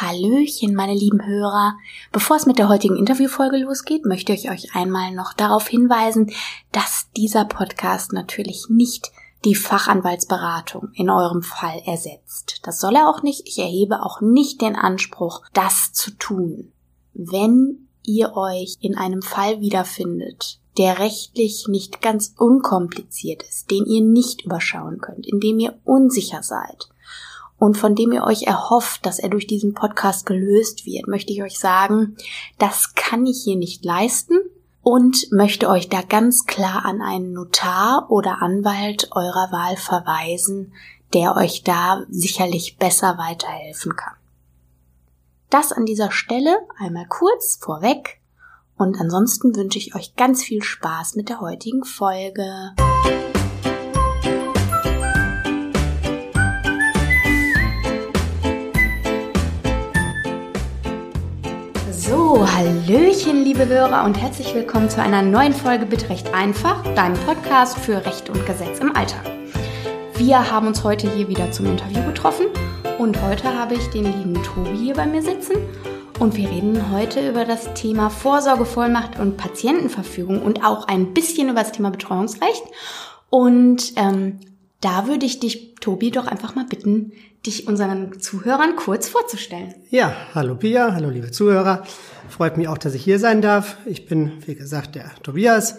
Hallöchen, meine lieben Hörer. Bevor es mit der heutigen Interviewfolge losgeht, möchte ich euch einmal noch darauf hinweisen, dass dieser Podcast natürlich nicht die Fachanwaltsberatung in eurem Fall ersetzt. Das soll er auch nicht. Ich erhebe auch nicht den Anspruch, das zu tun. Wenn ihr euch in einem Fall wiederfindet, der rechtlich nicht ganz unkompliziert ist, den ihr nicht überschauen könnt, in dem ihr unsicher seid, und von dem ihr euch erhofft, dass er durch diesen Podcast gelöst wird, möchte ich euch sagen, das kann ich hier nicht leisten und möchte euch da ganz klar an einen Notar oder Anwalt eurer Wahl verweisen, der euch da sicherlich besser weiterhelfen kann. Das an dieser Stelle einmal kurz vorweg und ansonsten wünsche ich euch ganz viel Spaß mit der heutigen Folge. So, Hallöchen, liebe Hörer und herzlich willkommen zu einer neuen Folge Bitte Recht einfach, deinem Podcast für Recht und Gesetz im Alltag. Wir haben uns heute hier wieder zum Interview getroffen und heute habe ich den lieben Tobi hier bei mir sitzen und wir reden heute über das Thema Vorsorgevollmacht und Patientenverfügung und auch ein bisschen über das Thema Betreuungsrecht. Und ähm, da würde ich dich, Tobi, doch einfach mal bitten, dich unseren Zuhörern kurz vorzustellen. Ja, hallo Pia, hallo liebe Zuhörer. Freut mich auch, dass ich hier sein darf. Ich bin, wie gesagt, der Tobias,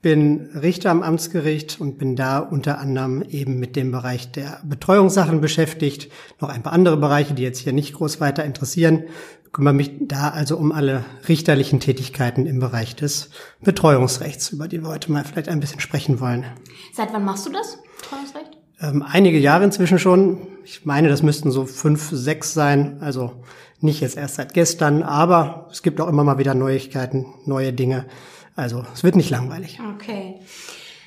bin Richter am Amtsgericht und bin da unter anderem eben mit dem Bereich der Betreuungssachen beschäftigt. Noch ein paar andere Bereiche, die jetzt hier nicht groß weiter interessieren. Kümmere mich da also um alle richterlichen Tätigkeiten im Bereich des Betreuungsrechts, über die wir heute mal vielleicht ein bisschen sprechen wollen. Seit wann machst du das, Betreuungsrecht? Ähm, einige Jahre inzwischen schon. Ich meine, das müssten so fünf, sechs sein. Also nicht jetzt erst seit gestern, aber es gibt auch immer mal wieder Neuigkeiten, neue Dinge. Also es wird nicht langweilig. Okay.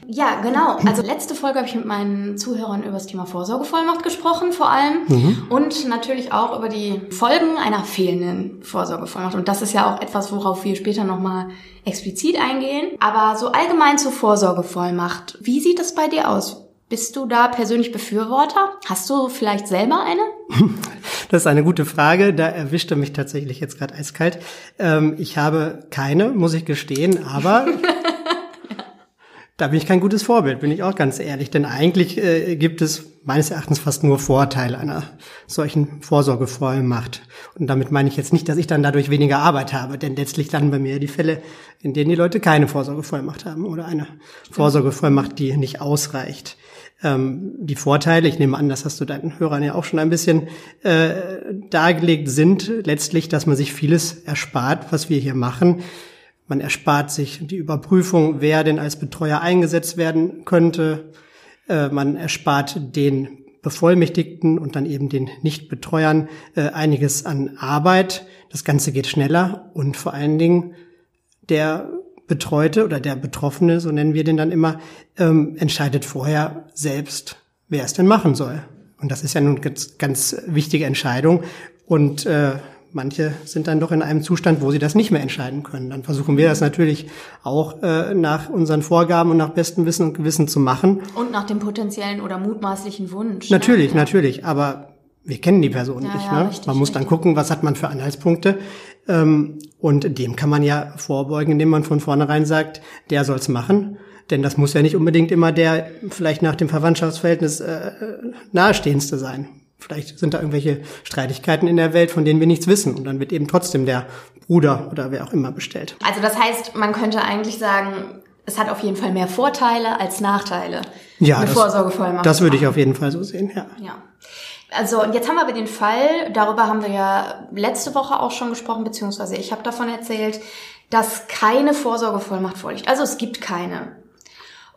Ja, genau. Also letzte Folge habe ich mit meinen Zuhörern über das Thema Vorsorgevollmacht gesprochen, vor allem. Mhm. Und natürlich auch über die Folgen einer fehlenden Vorsorgevollmacht. Und das ist ja auch etwas, worauf wir später nochmal explizit eingehen. Aber so allgemein zur Vorsorgevollmacht. Wie sieht das bei dir aus? Bist du da persönlich Befürworter? Hast du vielleicht selber eine? Das ist eine gute Frage. Da erwischte mich tatsächlich jetzt gerade eiskalt. Ähm, ich habe keine, muss ich gestehen, aber da bin ich kein gutes Vorbild, bin ich auch ganz ehrlich. Denn eigentlich äh, gibt es meines Erachtens fast nur Vorteile einer solchen Vorsorgevollmacht. Und damit meine ich jetzt nicht, dass ich dann dadurch weniger Arbeit habe, denn letztlich landen bei mir die Fälle, in denen die Leute keine Vorsorgevollmacht haben oder eine Vorsorgevollmacht, die nicht ausreicht ähm, die Vorteile, ich nehme an, das hast du deinen Hörern ja auch schon ein bisschen äh, dargelegt, sind letztlich, dass man sich vieles erspart, was wir hier machen. Man erspart sich die Überprüfung, wer denn als Betreuer eingesetzt werden könnte. Äh, man erspart den Bevollmächtigten und dann eben den Nichtbetreuern äh, einiges an Arbeit. Das Ganze geht schneller und vor allen Dingen der Betreute oder der Betroffene, so nennen wir den dann immer, ähm, entscheidet vorher selbst, wer es denn machen soll. Und das ist ja nun ganz, ganz wichtige Entscheidung. Und äh, manche sind dann doch in einem Zustand, wo sie das nicht mehr entscheiden können. Dann versuchen wir das natürlich auch äh, nach unseren Vorgaben und nach bestem Wissen und Gewissen zu machen. Und nach dem potenziellen oder mutmaßlichen Wunsch. Ne? Natürlich, ne? natürlich. Aber wir kennen die Person ja, nicht. Ja, ne? Richtig, man muss richtig. dann gucken, was hat man für Anhaltspunkte. Ähm, und dem kann man ja vorbeugen, indem man von vornherein sagt, der soll's machen. Denn das muss ja nicht unbedingt immer der vielleicht nach dem Verwandtschaftsverhältnis äh, nahestehendste sein. Vielleicht sind da irgendwelche Streitigkeiten in der Welt, von denen wir nichts wissen. Und dann wird eben trotzdem der Bruder oder wer auch immer bestellt. Also das heißt, man könnte eigentlich sagen, es hat auf jeden Fall mehr Vorteile als Nachteile. Ja, eine das, Vorsorgevollmacht. Das würde ich auf jeden Fall so sehen, ja. Ja. Also und jetzt haben wir aber den Fall, darüber haben wir ja letzte Woche auch schon gesprochen, beziehungsweise ich habe davon erzählt, dass keine Vorsorgevollmacht vorliegt. Also es gibt keine.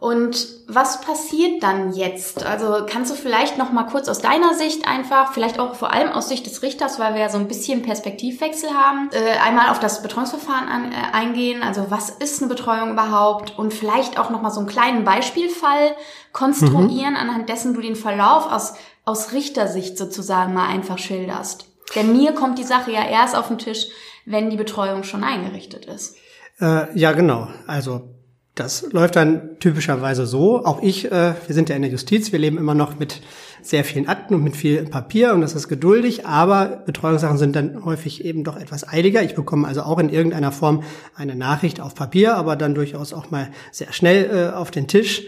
Und was passiert dann jetzt? Also kannst du vielleicht noch mal kurz aus deiner Sicht einfach, vielleicht auch vor allem aus Sicht des Richters, weil wir ja so ein bisschen Perspektivwechsel haben, äh, einmal auf das Betreuungsverfahren an, äh, eingehen. Also was ist eine Betreuung überhaupt? Und vielleicht auch noch mal so einen kleinen Beispielfall konstruieren, mhm. anhand dessen du den Verlauf aus aus Richtersicht sozusagen mal einfach schilderst. Denn mir kommt die Sache ja erst auf den Tisch, wenn die Betreuung schon eingerichtet ist. Äh, ja, genau. Also Das läuft dann typischerweise so. Auch ich, äh, wir sind ja in der Justiz, wir leben immer noch mit sehr vielen Akten und mit viel Papier und das ist geduldig, aber Betreuungssachen sind dann häufig eben doch etwas eiliger. Ich bekomme also auch in irgendeiner Form eine Nachricht auf Papier, aber dann durchaus auch mal sehr schnell äh, auf den Tisch.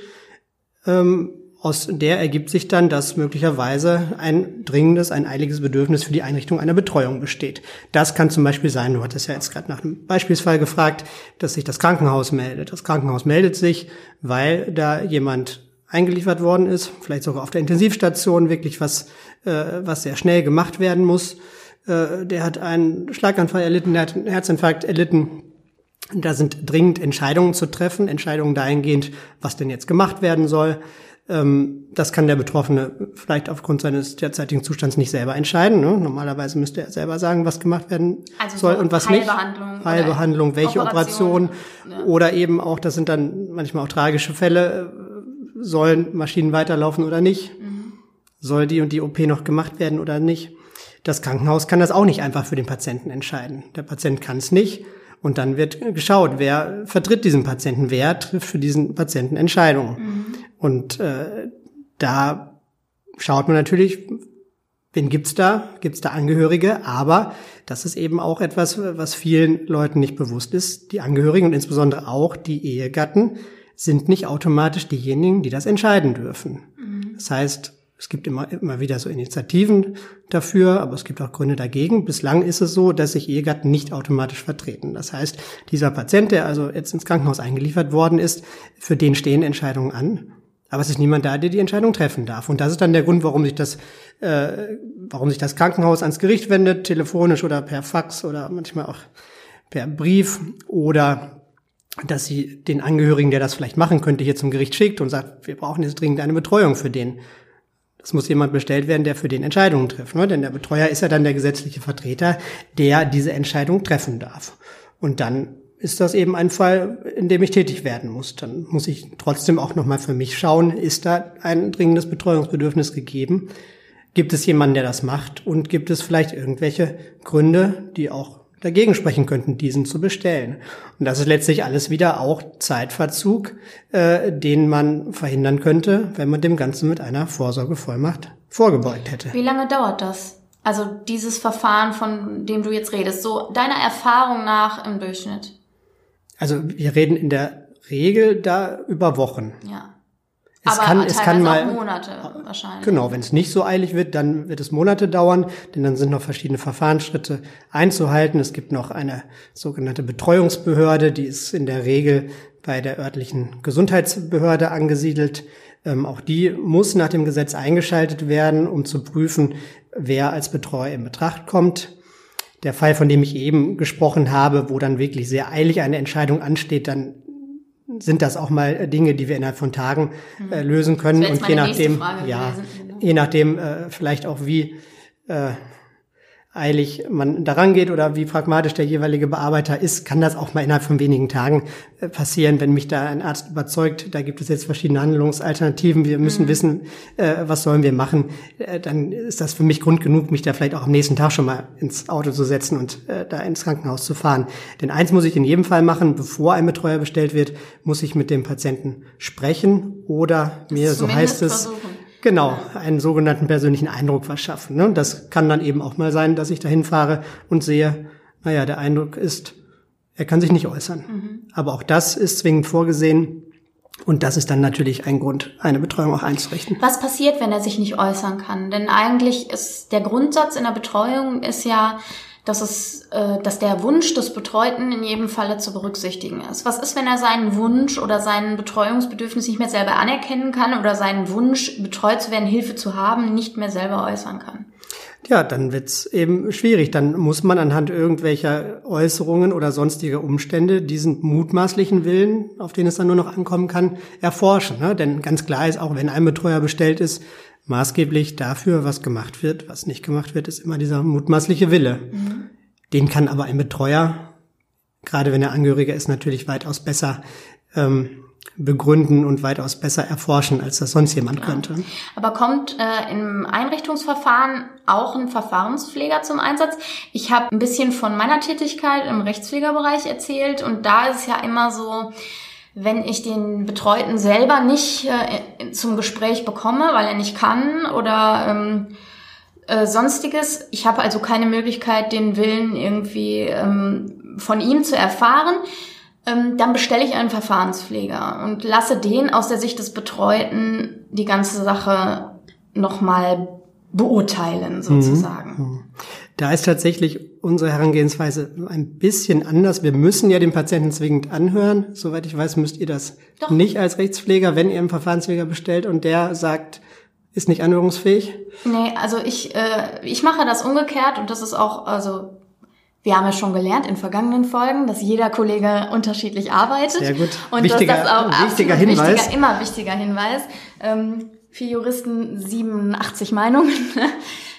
Ähm, aus der ergibt sich dann, dass möglicherweise ein dringendes, ein eiliges Bedürfnis für die Einrichtung einer Betreuung besteht. Das kann zum Beispiel sein, du hattest ja jetzt gerade nach einem Beispielsfall gefragt, dass sich das Krankenhaus meldet. Das Krankenhaus meldet sich, weil da jemand eingeliefert worden ist, vielleicht sogar auf der Intensivstation wirklich was, äh, was sehr schnell gemacht werden muss. Äh, der hat einen Schlaganfall erlitten, der hat einen Herzinfarkt erlitten. Da sind dringend Entscheidungen zu treffen, Entscheidungen dahingehend, was denn jetzt gemacht werden soll. Ähm, das kann der Betroffene vielleicht aufgrund seines derzeitigen Zustands nicht selber entscheiden. Ne? Normalerweise müsste er selber sagen, was gemacht werden also soll so und was nicht. Heilbehandlung, welche Operation, Operation ja. oder eben auch, das sind dann manchmal auch tragische Fälle, sollen Maschinen weiterlaufen oder nicht? Mhm. Soll die und die OP noch gemacht werden oder nicht? Das Krankenhaus kann das auch nicht einfach für den Patienten entscheiden. Der Patient kann es nicht. Und dann wird geschaut, wer vertritt diesen Patienten, wer trifft für diesen Patienten Entscheidungen. Mhm. Und äh, da schaut man natürlich, wen gibt's da? Gibt's da Angehörige? Aber das ist eben auch etwas, was vielen Leuten nicht bewusst ist. Die Angehörigen und insbesondere auch die Ehegatten sind nicht automatisch diejenigen, die das entscheiden dürfen. Mhm. Das heißt, es gibt immer, immer wieder so Initiativen dafür, aber es gibt auch Gründe dagegen. Bislang ist es so, dass sich Ehegatten nicht automatisch vertreten. Das heißt, dieser Patient, der also jetzt ins Krankenhaus eingeliefert worden ist, für den stehen Entscheidungen an. Aber es ist niemand da, der die Entscheidung treffen darf. Und das ist dann der Grund, warum sich das, äh, warum sich das Krankenhaus ans Gericht wendet, telefonisch oder per Fax oder manchmal auch per Brief oder dass sie den Angehörigen, der das vielleicht machen könnte, hier zum Gericht schickt und sagt, wir brauchen jetzt dringend eine Betreuung für den. Das muss jemand bestellt werden, der für den Entscheidungen trifft. Ne? Denn der Betreuer ist ja dann der gesetzliche Vertreter, der diese Entscheidung treffen darf. Und dann ist das eben ein Fall, in dem ich tätig werden muss. Dann muss ich trotzdem auch nochmal für mich schauen, ist da ein dringendes Betreuungsbedürfnis gegeben? Gibt es jemanden, der das macht? Und gibt es vielleicht irgendwelche Gründe, die auch dagegen sprechen könnten, diesen zu bestellen. Und das ist letztlich alles wieder auch Zeitverzug, äh, den man verhindern könnte, wenn man dem Ganzen mit einer Vorsorgevollmacht vorgebeugt hätte. Wie lange dauert das? Also dieses Verfahren, von dem du jetzt redest, so deiner Erfahrung nach im Durchschnitt? Also wir reden in der Regel da über Wochen. Ja. Es Aber kann, es kann mal Monate wahrscheinlich. Genau, wenn es nicht so eilig wird, dann wird es Monate dauern, denn dann sind noch verschiedene Verfahrensschritte einzuhalten. Es gibt noch eine sogenannte Betreuungsbehörde, die ist in der Regel bei der örtlichen Gesundheitsbehörde angesiedelt. Ähm, auch die muss nach dem Gesetz eingeschaltet werden, um zu prüfen, wer als Betreuer in Betracht kommt. Der Fall, von dem ich eben gesprochen habe, wo dann wirklich sehr eilig eine Entscheidung ansteht, dann sind das auch mal Dinge, die wir innerhalb von Tagen äh, lösen können. Und je nachdem, ja, je nachdem äh, vielleicht auch wie äh, eilig man daran geht oder wie pragmatisch der jeweilige Bearbeiter ist, kann das auch mal innerhalb von wenigen Tagen äh, passieren, wenn mich da ein Arzt überzeugt, da gibt es jetzt verschiedene Handlungsalternativen, wir müssen mhm. wissen, äh, was sollen wir machen, äh, dann ist das für mich Grund genug, mich da vielleicht auch am nächsten Tag schon mal ins Auto zu setzen und da ins Krankenhaus zu fahren. Denn eins muss ich in jedem Fall machen, bevor ein Betreuer bestellt wird, muss ich mit dem Patienten sprechen oder mir, so heißt es, versuchen Genau, einen sogenannten persönlichen Eindruck verschaffen. Ne? Das kann dann eben auch mal sein, dass ich dahin fahre und sehe, naja, der Eindruck ist, er kann sich nicht äußern. Mhm. Aber auch das ist zwingend vorgesehen. Und das ist dann natürlich ein Grund, eine Betreuung auch einzurichten. Was passiert, wenn er sich nicht äußern kann? Denn eigentlich ist der Grundsatz in der Betreuung ist ja, dass es, äh, dass der Wunsch des Betreuten in jedem Falle zu berücksichtigen ist. Was ist, wenn er seinen Wunsch oder sein Betreuungsbedürfnis nicht mehr selber anerkennen kann oder seinen Wunsch, betreut zu werden, Hilfe zu haben, nicht mehr selber äußern kann? Ja, dann wird's eben schwierig. Dann muss man anhand irgendwelcher Äußerungen oder sonstiger Umstände diesen mutmaßlichen Willen, auf den es dann nur noch ankommen kann, erforschen. Ne? Denn ganz klar ist, auch wenn ein Betreuer bestellt ist, maßgeblich dafür, was gemacht wird, was nicht gemacht wird, ist immer dieser mutmaßliche Wille. Mhm. Den kann aber ein Betreuer, gerade wenn er Angehöriger ist, natürlich weitaus besser ähm, begründen und weitaus besser erforschen, als das sonst jemand ja. könnte. Aber kommt äh, im Einrichtungsverfahren auch ein Verfahrenspfleger zum Einsatz? Ich habe ein bisschen von meiner Tätigkeit im Rechtspflegerbereich erzählt und da ist es ja immer so, wenn ich den Betreuten selber nicht äh, zum Gespräch bekomme, weil er nicht kann oder ähm, äh, sonstiges. Ich habe also keine Möglichkeit, den Willen irgendwie ähm, von ihm zu erfahren. Ähm, dann bestelle ich einen Verfahrenspfleger und lasse den aus der Sicht des Betreuten die ganze Sache nochmal beurteilen, sozusagen. Mhm. Da ist tatsächlich unsere Herangehensweise ein bisschen anders. Wir müssen ja den Patienten zwingend anhören. Soweit ich weiß, müsst ihr das Doch. nicht als Rechtspfleger, wenn ihr einen Verfahrenspfleger bestellt und der sagt, ist nicht anhörungsfähig? Nee, also ich, äh, ich mache das umgekehrt und das ist auch, also wir haben ja schon gelernt in vergangenen Folgen, dass jeder Kollege unterschiedlich arbeitet. Sehr gut. Und wichtiger, dass das auch wichtiger Hinweis. Wichtiger, immer wichtiger Hinweis. Ähm, für Juristen 87 Meinungen.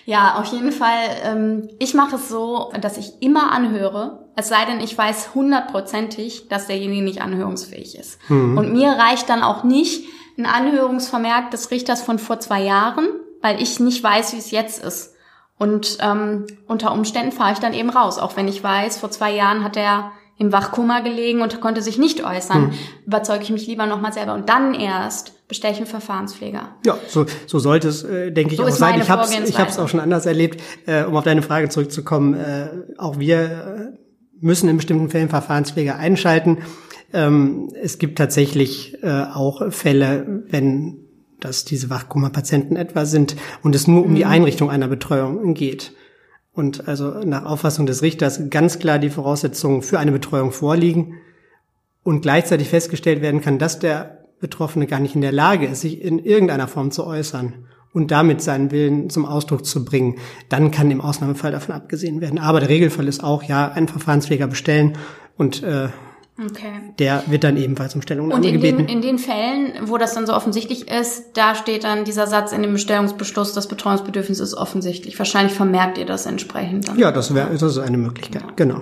Ja, auf jeden Fall. Ähm, ich mache es so, dass ich immer anhöre, es sei denn, ich weiß hundertprozentig, dass derjenige nicht anhörungsfähig ist. Mhm. Und mir reicht dann auch nicht ein Anhörungsvermerk des Richters von vor zwei Jahren, weil ich nicht weiß, wie es jetzt ist. Und ähm, unter Umständen fahre ich dann eben raus, auch wenn ich weiß, vor zwei Jahren hat er im Wachkoma gelegen und konnte sich nicht äußern, hm. überzeuge ich mich lieber nochmal selber und dann erst bestelle ich einen Verfahrenspfleger. Ja, so, so sollte es, äh, denke ich, so auch sein. Ich habe es ich hab's auch schon anders erlebt. Äh, um auf deine Frage zurückzukommen, äh, auch wir äh, müssen in bestimmten Fällen Verfahrenspfleger einschalten. Ähm, es gibt tatsächlich äh, auch Fälle, wenn das diese Wachkoma-Patienten etwa sind und es nur um die mhm. Einrichtung einer Betreuung geht. Und also nach Auffassung des Richters ganz klar die Voraussetzungen für eine Betreuung vorliegen und gleichzeitig festgestellt werden kann, dass der Betroffene gar nicht in der Lage ist, sich in irgendeiner Form zu äußern und damit seinen Willen zum Ausdruck zu bringen, dann kann im Ausnahmefall davon abgesehen werden. Aber der Regelfall ist auch, ja, einen Verfahrenspfleger bestellen und äh, Okay. Der wird dann ebenfalls um Stellungnahme Und in gebeten. Den, in den Fällen, wo das dann so offensichtlich ist, da steht dann dieser Satz in dem Bestellungsbeschluss, das Betreuungsbedürfnis ist offensichtlich. Wahrscheinlich vermerkt ihr das entsprechend dann. Ja, das wäre das ist eine Möglichkeit, ja. genau.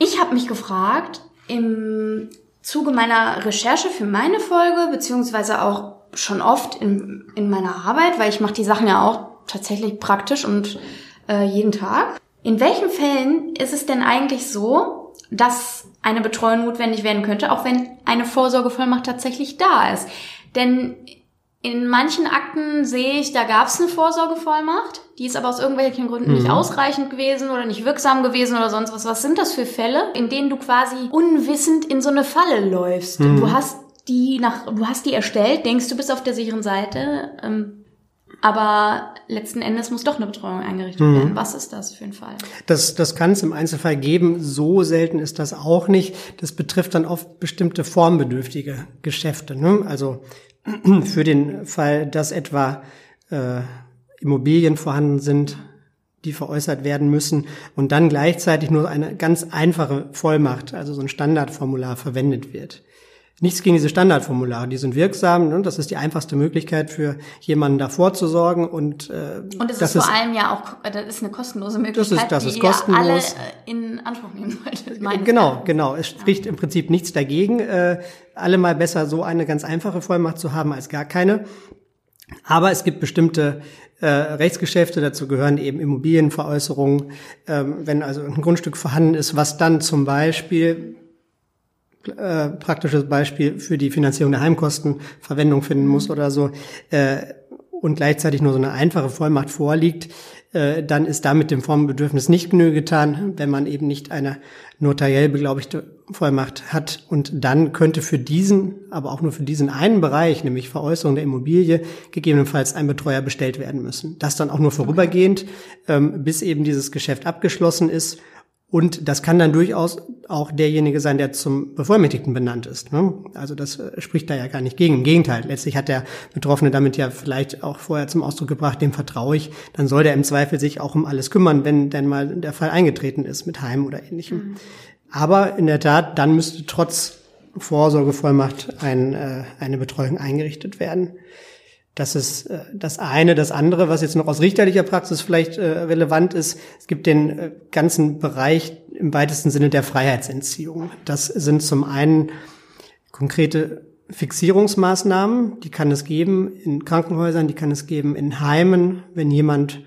Ich habe mich gefragt, im Zuge meiner Recherche für meine Folge, beziehungsweise auch schon oft in, in meiner Arbeit, weil ich mache die Sachen ja auch tatsächlich praktisch und äh, jeden Tag. In welchen Fällen ist es denn eigentlich so, dass eine Betreuung notwendig werden könnte, auch wenn eine Vorsorgevollmacht tatsächlich da ist. Denn in manchen Akten sehe ich, da gab es eine Vorsorgevollmacht, die ist aber aus irgendwelchen Gründen mhm. nicht ausreichend gewesen oder nicht wirksam gewesen oder sonst was. Was sind das für Fälle, in denen du quasi unwissend in so eine Falle läufst? Mhm. Du hast die nach, du hast die erstellt, denkst du bist auf der sicheren Seite, ähm, aber letzten Endes muss doch eine Betreuung eingerichtet mhm. werden. Was ist das für ein Fall? Das, das kann es im Einzelfall geben. So selten ist das auch nicht. Das betrifft dann oft bestimmte formbedürftige Geschäfte. Ne? Also für den Fall, dass etwa äh, Immobilien vorhanden sind, die veräußert werden müssen und dann gleichzeitig nur eine ganz einfache Vollmacht, also so ein Standardformular verwendet wird. Nichts gegen diese Standardformulare, die sind wirksam. Ne? Das ist die einfachste Möglichkeit für jemanden davor zu sorgen und äh, und es ist vor allem ja auch, das ist eine kostenlose Möglichkeit, das ist, das ist kostenlos. alle äh, in Anspruch nehmen sollte. Genau, genau. Es spricht ja. im Prinzip nichts dagegen, äh, allemal besser so eine ganz einfache Vollmacht zu haben als gar keine. Aber es gibt bestimmte äh, Rechtsgeschäfte, dazu gehören eben Immobilienveräußerungen, ähm, wenn also ein Grundstück vorhanden ist, was dann zum Beispiel äh, praktisches Beispiel für die Finanzierung der Heimkosten Verwendung finden muss oder so äh, und gleichzeitig nur so eine einfache Vollmacht vorliegt, äh, dann ist damit dem Formbedürfnis nicht genüge getan, wenn man eben nicht eine notariell beglaubigte Vollmacht hat. Und dann könnte für diesen, aber auch nur für diesen einen Bereich, nämlich Veräußerung der Immobilie, gegebenenfalls ein Betreuer bestellt werden müssen. Das dann auch nur vorübergehend, ähm, bis eben dieses Geschäft abgeschlossen ist und das kann dann durchaus auch derjenige sein, der zum Bevollmächtigten benannt ist. Ne? Also das äh, spricht da ja gar nicht gegen. Im Gegenteil, letztlich hat der Betroffene damit ja vielleicht auch vorher zum Ausdruck gebracht, dem vertraue ich. Dann soll der im Zweifel sich auch um alles kümmern, wenn denn mal der Fall eingetreten ist mit Heim oder ähnlichem. Mhm. Aber in der Tat, dann müsste trotz Vorsorgevollmacht ein, äh, eine Betreuung eingerichtet werden. Das ist äh, das eine. Das andere, was jetzt noch aus richterlicher Praxis vielleicht äh, relevant ist, es gibt den äh, ganzen Bereich im weitesten Sinne der Freiheitsentziehung. Das sind zum einen konkrete Fixierungsmaßnahmen, die kann es geben in Krankenhäusern, die kann es geben in Heimen, wenn jemand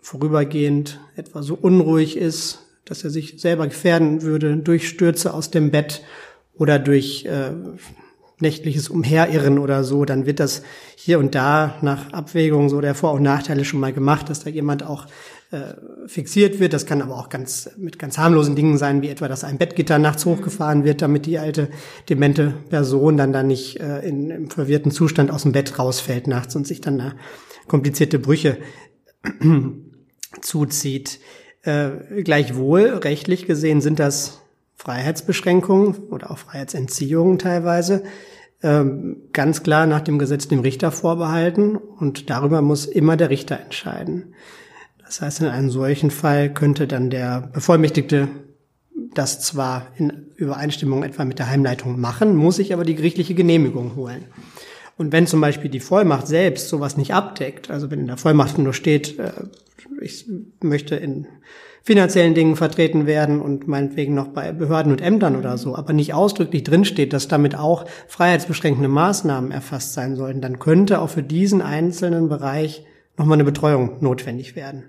vorübergehend etwa so unruhig ist, dass er sich selber gefährden würde durch Stürze aus dem Bett oder durch äh, nächtliches Umherirren oder so, dann wird das hier und da nach Abwägung so der Vor- und Nachteile schon mal gemacht, dass da jemand auch äh, fixiert wird. Das kann aber auch ganz mit ganz harmlosen Dingen sein, wie etwa, dass ein Bettgitter nachts hochgefahren wird, damit die alte demente Person dann da nicht äh, in, im verwirrten Zustand aus dem Bett rausfällt nachts und sich dann da komplizierte Brüche zuzieht. Äh, gleichwohl, rechtlich gesehen sind das Freiheitsbeschränkungen oder auch Freiheitsentziehungen teilweise ähm, ganz klar nach dem Gesetz dem Richter vorbehalten und darüber muss immer der Richter entscheiden. Das heißt, in einem solchen Fall könnte dann der Bevollmächtigte das zwar in Übereinstimmung etwa mit der Heimleitung machen, muss sich aber die gerichtliche Genehmigung holen. Und wenn zum Beispiel die Vollmacht selbst sowas nicht abdeckt, also wenn in der Vollmacht nur steht, äh, ich möchte in finanziellen Dingen vertreten werden und meinetwegen noch bei Behörden und Ämtern oder so, aber nicht ausdrücklich drinsteht, dass damit auch freiheitsbeschränkende Maßnahmen erfasst sein sollten, dann könnte auch für diesen einzelnen Bereich nochmal eine Betreuung notwendig werden.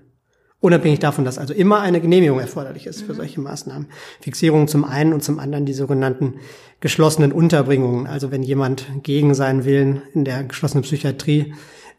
Unabhängig davon, dass also immer eine Genehmigung erforderlich ist für mhm. solche Maßnahmen. Fixierung zum einen und zum anderen die sogenannten geschlossenen Unterbringungen. Also wenn jemand gegen seinen Willen in der geschlossenen Psychiatrie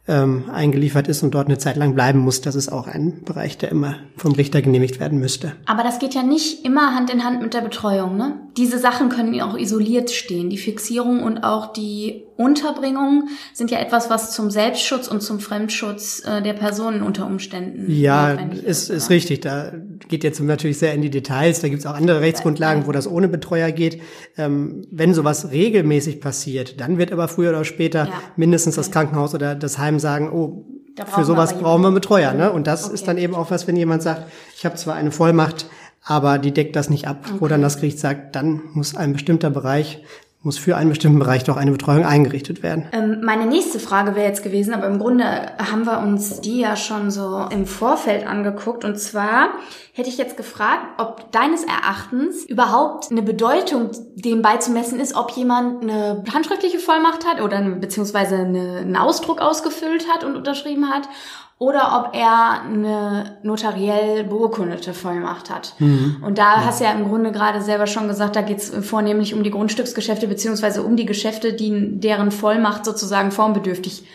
ähm, eingeliefert ist und dort eine Zeit lang bleiben muss. Das ist auch ein Bereich, der immer vom Richter genehmigt werden müsste. Aber das geht ja nicht immer Hand in Hand mit der Betreuung. Ne? Diese Sachen können auch isoliert stehen. Die Fixierung und auch die Unterbringung sind ja etwas, was zum Selbstschutz und zum Fremdschutz äh, der Personen unter Umständen ja, ist, ist, richtig. Da geht jetzt natürlich sehr in die Details. Da gibt es auch andere Rechtsgrundlagen, wo das ohne Betreuer geht. Ähm, wenn sowas regelmäßig passiert, dann wird aber früher oder später ja. mindestens das Krankenhaus oder das Heim sagen, oh, für sowas brauchen wir einen Betreuer. Ne? Und das okay. ist dann eben auch was, wenn jemand sagt, ich habe zwar eine Vollmacht, aber die deckt das nicht ab, okay. wo dann das Gericht sagt, dann muss ein bestimmter Bereich muss für einen bestimmten Bereich doch eine Betreuung eingerichtet werden. Ähm, meine nächste Frage wäre jetzt gewesen, aber im Grunde haben wir uns die ja schon so im Vorfeld angeguckt. Und zwar hätte ich jetzt gefragt, ob deines Erachtens überhaupt eine Bedeutung dem beizumessen ist, ob jemand eine handschriftliche Vollmacht hat oder beziehungsweise eine, einen Ausdruck ausgefüllt hat und unterschrieben hat oder ob er eine notariell beurkundete Vollmacht hat. Mhm. Und da ja. hast du ja im Grunde gerade selber schon gesagt, da geht es vornehmlich um die Grundstücksgeschäfte beziehungsweise um die Geschäfte, die deren Vollmacht sozusagen formbedürftig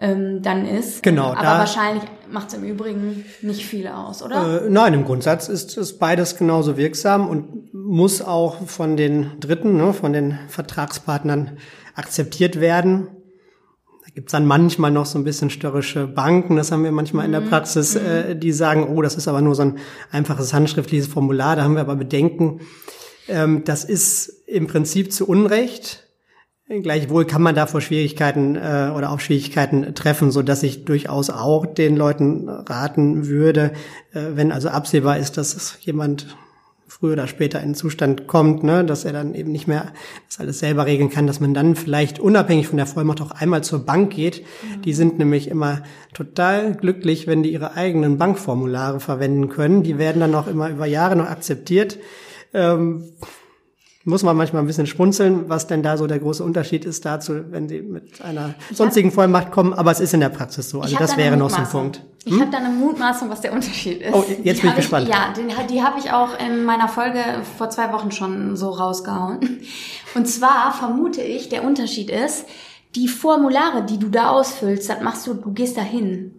ähm, dann ist. Genau. Aber da, wahrscheinlich macht es im Übrigen nicht viel aus, oder? Äh, nein, im Grundsatz ist, ist beides genauso wirksam und muss auch von den Dritten, ne, von den Vertragspartnern akzeptiert werden. Da gibt's dann manchmal noch so ein bisschen störrische Banken, das haben wir manchmal in der mhm. Praxis, mhm. äh, die sagen, oh, das ist aber nur so ein einfaches handschriftliches Formular, da haben wir aber Bedenken. Ähm, das ist im Prinzip zu Unrecht. Gleichwohl kann man da vor Schwierigkeiten äh, oder auf Schwierigkeiten treffen, so dass ich durchaus auch den Leuten raten würde, äh, wenn also absehbar ist, dass jemand früher oder später in den Zustand kommt, ne, dass er dann eben nicht mehr das alles selber regeln kann, dass man dann vielleicht unabhängig von der Vollmacht auch einmal zur Bank geht. Mhm. Die sind nämlich immer total glücklich, wenn die ihre eigenen Bankformulare verwenden können. Die werden dann auch immer über Jahre noch akzeptiert. Ähm, muss man manchmal ein bisschen schmunzeln, was denn da so der große Unterschied ist dazu, wenn sie mit einer sonstigen Vollmacht kommen. Aber es ist in der Praxis so. Also das wäre noch so ein Punkt. Hm? Ich habe da eine Mutmaßung, was der Unterschied ist. Oh, jetzt die bin ich gespannt. Ich, ja, die, die habe ich auch in meiner Folge vor zwei Wochen schon so rausgehauen. Und zwar vermute ich, der Unterschied ist, die Formulare, die du da ausfüllst, das machst du, du gehst dahin.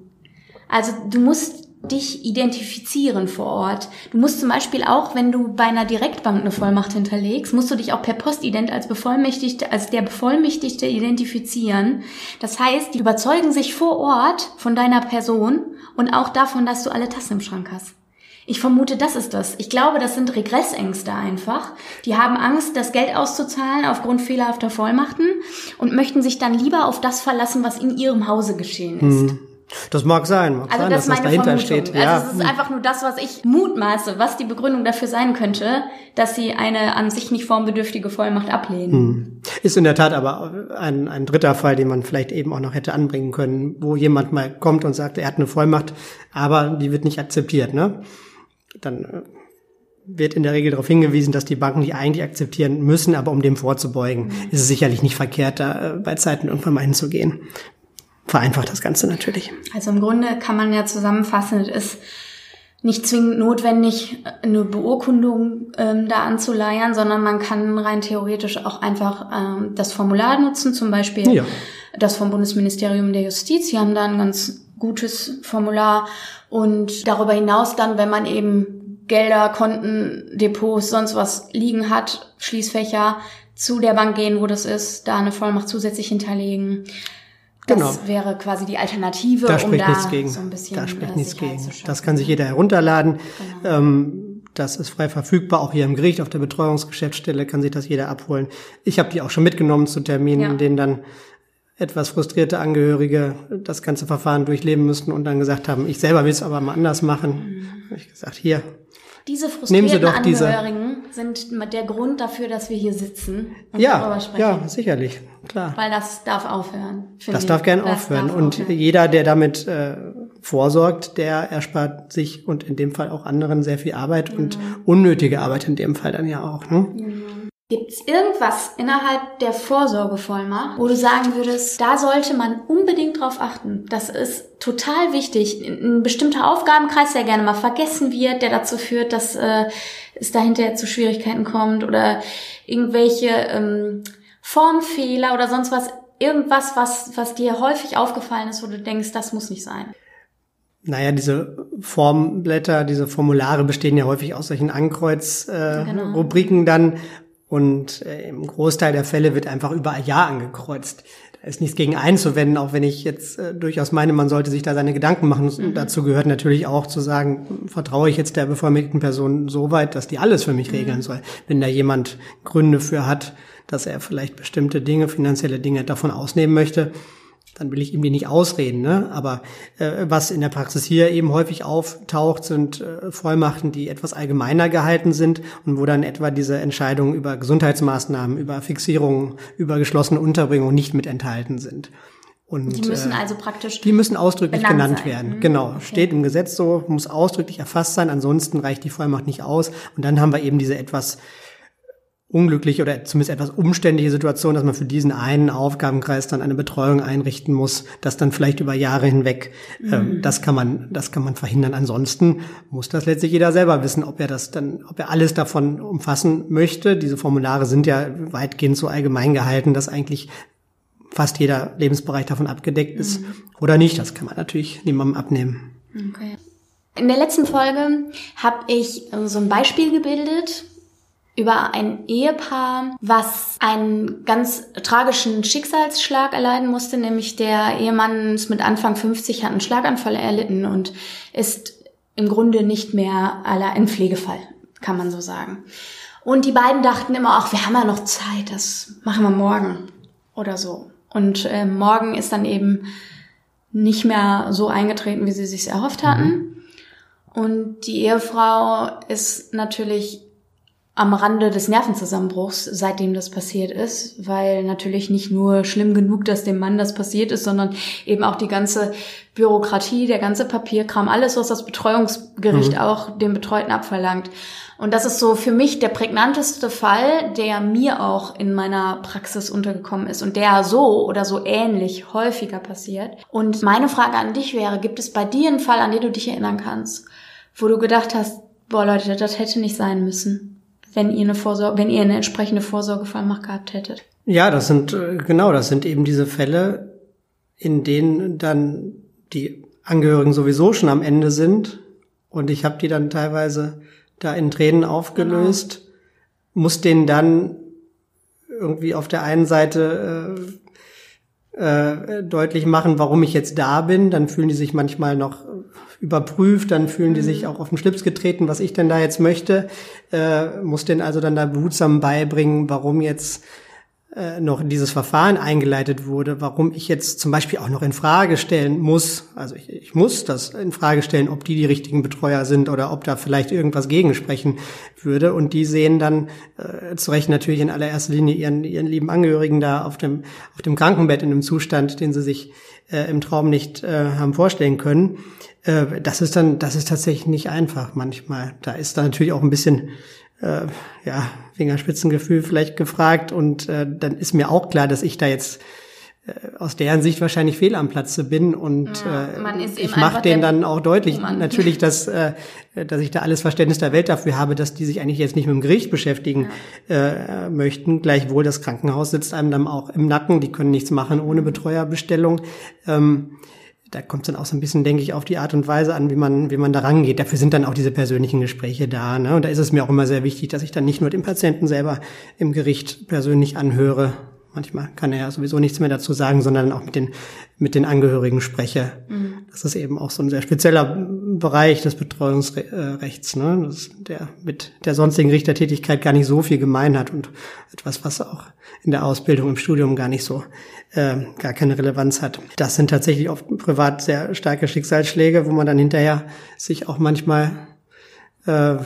Also du musst dich identifizieren vor Ort. Du musst zum Beispiel auch, wenn du bei einer Direktbank eine Vollmacht hinterlegst, musst du dich auch per Postident als Bevollmächtigte, als der Bevollmächtigte identifizieren. Das heißt, die überzeugen sich vor Ort von deiner Person und auch davon, dass du alle Tassen im Schrank hast. Ich vermute, das ist das. Ich glaube, das sind Regressängste einfach. Die haben Angst, das Geld auszuzahlen aufgrund fehlerhafter Vollmachten und möchten sich dann lieber auf das verlassen, was in ihrem Hause geschehen ist. Hm. Das mag sein, mag also sein, das dass das dahinter Vermutung. steht. Also ja. es ist einfach nur das, was ich mutmaße, was die Begründung dafür sein könnte, dass sie eine an sich nicht formbedürftige Vollmacht ablehnen. Hm. Ist in der Tat aber ein, ein dritter Fall, den man vielleicht eben auch noch hätte anbringen können, wo jemand mal kommt und sagt, er hat eine Vollmacht, aber die wird nicht akzeptiert. Ne? Dann äh, wird in der Regel darauf hingewiesen, dass die Banken die eigentlich akzeptieren müssen, aber um dem vorzubeugen, mhm. ist es sicherlich nicht verkehrt, da äh, bei Zeiten irgendwann mal hinzugehen vereinfacht das Ganze natürlich. Also im Grunde kann man ja zusammenfassen, es ist nicht zwingend notwendig, eine Beurkundung ähm, da anzuleiern, sondern man kann rein theoretisch auch einfach ähm, das Formular nutzen, zum Beispiel ja. das vom Bundesministerium der Justiz. Sie haben da ein ganz gutes Formular und darüber hinaus dann, wenn man eben Gelder, Konten, Depots, sonst was liegen hat, Schließfächer, zu der Bank gehen, wo das ist, da eine Vollmacht zusätzlich hinterlegen. Das genau. wäre quasi die Alternative, da spricht um da nichts gegen. so ein bisschen Da spricht äh, nichts gegen. Das kann sich jeder herunterladen. Genau. Ähm, das ist frei verfügbar, auch hier im Gericht auf der Betreuungsgeschäftsstelle kann sich das jeder abholen. Ich habe die auch schon mitgenommen zu Terminen, ja. in denen dann etwas frustrierte Angehörige das ganze Verfahren durchleben müssten und dann gesagt haben, ich selber will es aber mal anders machen. Mhm. Habe ich gesagt, hier, diese frustrierten Angehörigen diese... sind der Grund dafür, dass wir hier sitzen und ja, darüber sprechen. Ja, sicherlich, klar. Weil das darf aufhören. Das ich. darf gern das aufhören. Darf und aufhören. jeder, der damit äh, vorsorgt, der erspart sich und in dem Fall auch anderen sehr viel Arbeit mhm. und unnötige Arbeit in dem Fall dann ja auch. Ne? Mhm. Gibt es irgendwas innerhalb der Vorsorgevollmacht, wo du sagen würdest, da sollte man unbedingt drauf achten? Das ist total wichtig. Ein bestimmter Aufgabenkreis, der gerne mal vergessen wird, der dazu führt, dass äh, es dahinter zu Schwierigkeiten kommt oder irgendwelche ähm, Formfehler oder sonst was. Irgendwas, was, was dir häufig aufgefallen ist, wo du denkst, das muss nicht sein. Naja, diese Formblätter, diese Formulare bestehen ja häufig aus solchen Ankreuz-Rubriken äh, genau. dann, und äh, im Großteil der Fälle wird einfach überall Ja angekreuzt. Ist nichts gegen einzuwenden, auch wenn ich jetzt äh, durchaus meine, man sollte sich da seine Gedanken machen. Mhm. Dazu gehört natürlich auch zu sagen, vertraue ich jetzt der bevollmächtigten Person so weit, dass die alles für mich mhm. regeln soll. Wenn da jemand Gründe für hat, dass er vielleicht bestimmte Dinge, finanzielle Dinge davon ausnehmen möchte, dann will ich ihm die nicht ausreden. Ne? Aber äh, was in der Praxis hier eben häufig auftaucht, sind äh, Vollmachten, die etwas allgemeiner gehalten sind und wo dann etwa diese Entscheidungen über Gesundheitsmaßnahmen, über Fixierungen, über geschlossene Unterbringung nicht mit enthalten sind. Und, die müssen äh, also praktisch. Die müssen ausdrücklich genannt sein. werden. Mhm. Genau. Okay. Steht im Gesetz so, muss ausdrücklich erfasst sein, ansonsten reicht die Vollmacht nicht aus. Und dann haben wir eben diese etwas unglückliche oder zumindest etwas umständliche Situation, dass man für diesen einen Aufgabenkreis dann eine Betreuung einrichten muss, das dann vielleicht über Jahre hinweg, ähm, mhm. das kann man, das kann man verhindern. Ansonsten muss das letztlich jeder selber wissen, ob er das dann, ob er alles davon umfassen möchte. Diese Formulare sind ja weitgehend so allgemein gehalten, dass eigentlich fast jeder Lebensbereich davon abgedeckt ist mhm. oder nicht. Das kann man natürlich niemandem abnehmen. Okay. In der letzten Folge habe ich so ein Beispiel gebildet über ein Ehepaar, was einen ganz tragischen Schicksalsschlag erleiden musste, nämlich der Ehemann ist mit Anfang 50 hat einen Schlaganfall erlitten und ist im Grunde nicht mehr aller ein Pflegefall, kann man so sagen. Und die beiden dachten immer, ach, wir haben ja noch Zeit, das machen wir morgen oder so. Und äh, morgen ist dann eben nicht mehr so eingetreten, wie sie sich erhofft hatten. Mhm. Und die Ehefrau ist natürlich am Rande des Nervenzusammenbruchs, seitdem das passiert ist, weil natürlich nicht nur schlimm genug, dass dem Mann das passiert ist, sondern eben auch die ganze Bürokratie, der ganze Papierkram, alles, was das Betreuungsgericht mhm. auch dem Betreuten abverlangt. Und das ist so für mich der prägnanteste Fall, der mir auch in meiner Praxis untergekommen ist und der so oder so ähnlich häufiger passiert. Und meine Frage an dich wäre, gibt es bei dir einen Fall, an den du dich erinnern kannst, wo du gedacht hast, boah Leute, das hätte nicht sein müssen? Wenn ihr eine Vorsorge, wenn ihr eine entsprechende Vorsorgevollmacht gehabt hättet. Ja, das sind äh, genau, das sind eben diese Fälle, in denen dann die Angehörigen sowieso schon am Ende sind und ich habe die dann teilweise da in Tränen aufgelöst, genau. muss denen dann irgendwie auf der einen Seite äh, äh, deutlich machen, warum ich jetzt da bin. Dann fühlen die sich manchmal noch überprüft, dann fühlen die sich mhm. auch auf den Schlips getreten, was ich denn da jetzt möchte, äh, muss den also dann da behutsam beibringen, warum jetzt äh, noch dieses Verfahren eingeleitet wurde, warum ich jetzt zum Beispiel auch noch in Frage stellen muss, also ich, ich muss das in Frage stellen, ob die die richtigen Betreuer sind oder ob da vielleicht irgendwas gegensprechen würde. Und die sehen dann äh, zu Recht natürlich in allererster Linie ihren, ihren lieben Angehörigen da auf dem, auf dem Krankenbett in einem Zustand, den sie sich äh, im Traum nicht äh, haben vorstellen können. Äh, das ist dann, das ist tatsächlich nicht einfach manchmal. Da ist da natürlich auch ein bisschen äh, ja, Fingerspitzengefühl vielleicht gefragt und äh, dann ist mir auch klar, dass ich da jetzt aus deren Sicht wahrscheinlich fehl am Platze bin und ja, äh, ich mache denen dann auch deutlich natürlich, dass, äh, dass ich da alles Verständnis der Welt dafür habe, dass die sich eigentlich jetzt nicht mit dem Gericht beschäftigen ja. äh, möchten. Gleichwohl das Krankenhaus sitzt einem dann auch im Nacken, die können nichts machen ohne Betreuerbestellung. Ähm, da kommt es dann auch so ein bisschen, denke ich, auf die Art und Weise an, wie man, wie man da rangeht. Dafür sind dann auch diese persönlichen Gespräche da. Ne? Und da ist es mir auch immer sehr wichtig, dass ich dann nicht nur den Patienten selber im Gericht persönlich anhöre, Manchmal kann er ja sowieso nichts mehr dazu sagen, sondern auch mit den, mit den Angehörigen spreche. Mhm. Das ist eben auch so ein sehr spezieller Bereich des Betreuungsrechts, ne? das der mit der sonstigen Richtertätigkeit gar nicht so viel gemein hat und etwas, was auch in der Ausbildung im Studium gar nicht so, äh, gar keine Relevanz hat. Das sind tatsächlich oft privat sehr starke Schicksalsschläge, wo man dann hinterher sich auch manchmal äh,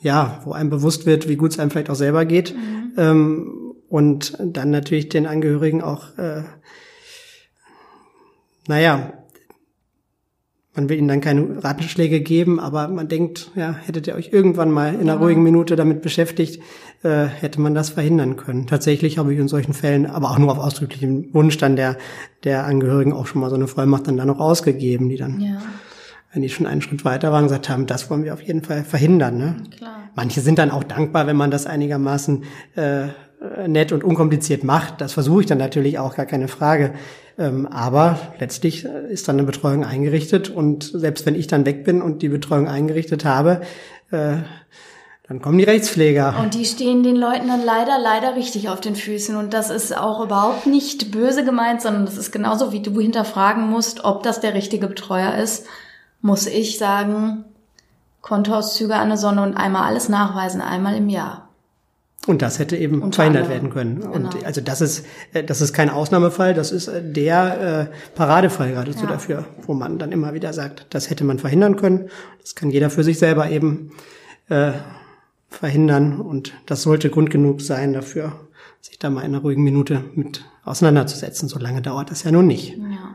ja, wo einem bewusst wird, wie gut es einem vielleicht auch selber geht. Mhm. Ähm, und dann natürlich den Angehörigen auch, äh, naja, man will ihnen dann keine Ratschläge geben, aber man denkt, ja, hättet ihr euch irgendwann mal in einer ja. ruhigen Minute damit beschäftigt, äh, hätte man das verhindern können. Tatsächlich habe ich in solchen Fällen, aber auch nur auf ausdrücklichen Wunsch dann der, der Angehörigen auch schon mal so eine Vollmacht dann da noch ausgegeben, die dann, ja. wenn die schon einen Schritt weiter waren, gesagt haben, das wollen wir auf jeden Fall verhindern. Ne? Klar. Manche sind dann auch dankbar, wenn man das einigermaßen äh, nett und unkompliziert macht. Das versuche ich dann natürlich auch, gar keine Frage. Ähm, aber letztlich äh, ist dann eine Betreuung eingerichtet und selbst wenn ich dann weg bin und die Betreuung eingerichtet habe, äh, dann kommen die Rechtspfleger. Und die stehen den Leuten dann leider, leider richtig auf den Füßen. Und das ist auch überhaupt nicht böse gemeint, sondern das ist genauso, wie du hinterfragen musst, ob das der richtige Betreuer ist, muss ich sagen, Kontoauszüge an der Sonne und einmal alles nachweisen, einmal im Jahr. Und das hätte eben Unter verhindert werden können. Genau. Und also das ist, äh, das ist kein Ausnahmefall, das ist äh, der äh, Paradefall geradezu ja. dafür, wo man dann immer wieder sagt, das hätte man verhindern können. Das kann jeder für sich selber eben äh, verhindern und das sollte Grund genug sein dafür, sich da mal in einer ruhigen Minute mit auseinanderzusetzen. So lange dauert das ja nun nicht. Ja.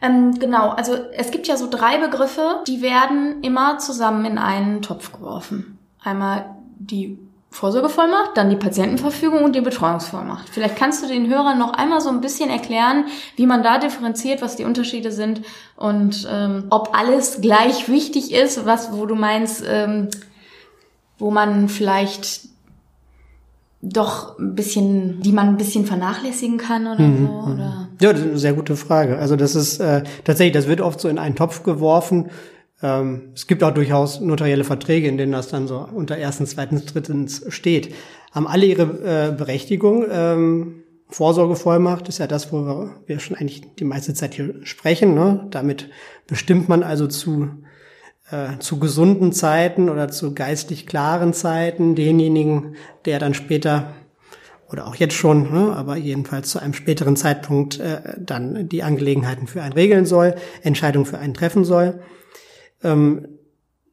Ähm, genau, also es gibt ja so drei Begriffe, die werden immer zusammen in einen Topf geworfen. Einmal die Vorsorgevollmacht, dann die Patientenverfügung und die Betreuungsvollmacht. Vielleicht kannst du den Hörern noch einmal so ein bisschen erklären, wie man da differenziert, was die Unterschiede sind und ähm, ob alles gleich wichtig ist, was wo du meinst, ähm, wo man vielleicht doch ein bisschen, die man ein bisschen vernachlässigen kann oder mhm. so? Mhm. Oder? Ja, das ist eine sehr gute Frage. Also das ist äh, tatsächlich, das wird oft so in einen Topf geworfen ähm, es gibt auch durchaus notarielle Verträge, in denen das dann so unter erstens, zweitens, drittens steht. Haben alle ihre äh, Berechtigung. Ähm, Vorsorgevollmacht ist ja das, wo wir, schon eigentlich die meiste Zeit hier sprechen. Ne? Damit bestimmt man also zu, äh, zu gesunden Zeiten oder zu geistig klaren Zeiten denjenigen, der dann später oder auch jetzt schon, ne, aber jedenfalls zu einem späteren Zeitpunkt äh, dann die Angelegenheiten für einen regeln soll, Entscheidungen für einen treffen soll. Ähm,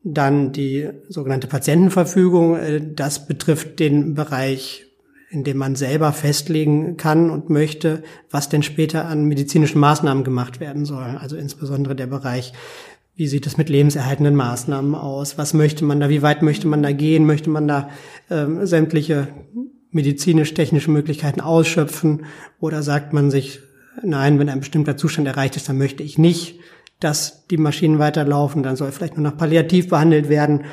dann die sogenannte Patientenverfügung, äh, das betrifft den Bereich, in dem man selber festlegen kann und möchte, was denn später an medizinischen Maßnahmen gemacht werden soll. Also insbesondere der Bereich, wie sieht es mit lebenserhaltenden Maßnahmen aus? Was möchte man da? Wie weit möchte man da gehen? Möchte man da ähm, sämtliche medizinisch-technische Möglichkeiten ausschöpfen? Oder sagt man sich, nein, wenn ein bestimmter Zustand erreicht ist, dann möchte ich nicht dass die Maschinen weiterlaufen, dann soll vielleicht nur noch palliativ behandelt werden.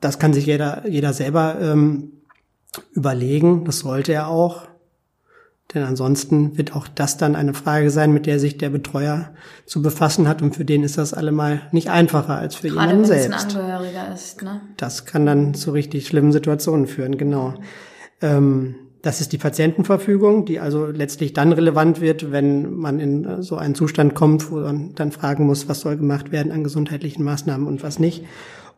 Das kann sich jeder, jeder selber ähm, überlegen. Das sollte er auch. Denn ansonsten wird auch das dann eine Frage sein, mit der sich der Betreuer zu befassen hat. Und für den ist das allemal nicht einfacher als für Gerade jemanden selbst. Ein Angehöriger ist, ne? Das kann dann zu richtig schlimmen Situationen führen, genau. Ähm, das ist die Patientenverfügung, die also letztlich dann relevant wird, wenn man in äh, so einen Zustand kommt, wo man dann fragen muss, was soll gemacht werden an gesundheitlichen Maßnahmen und was nicht.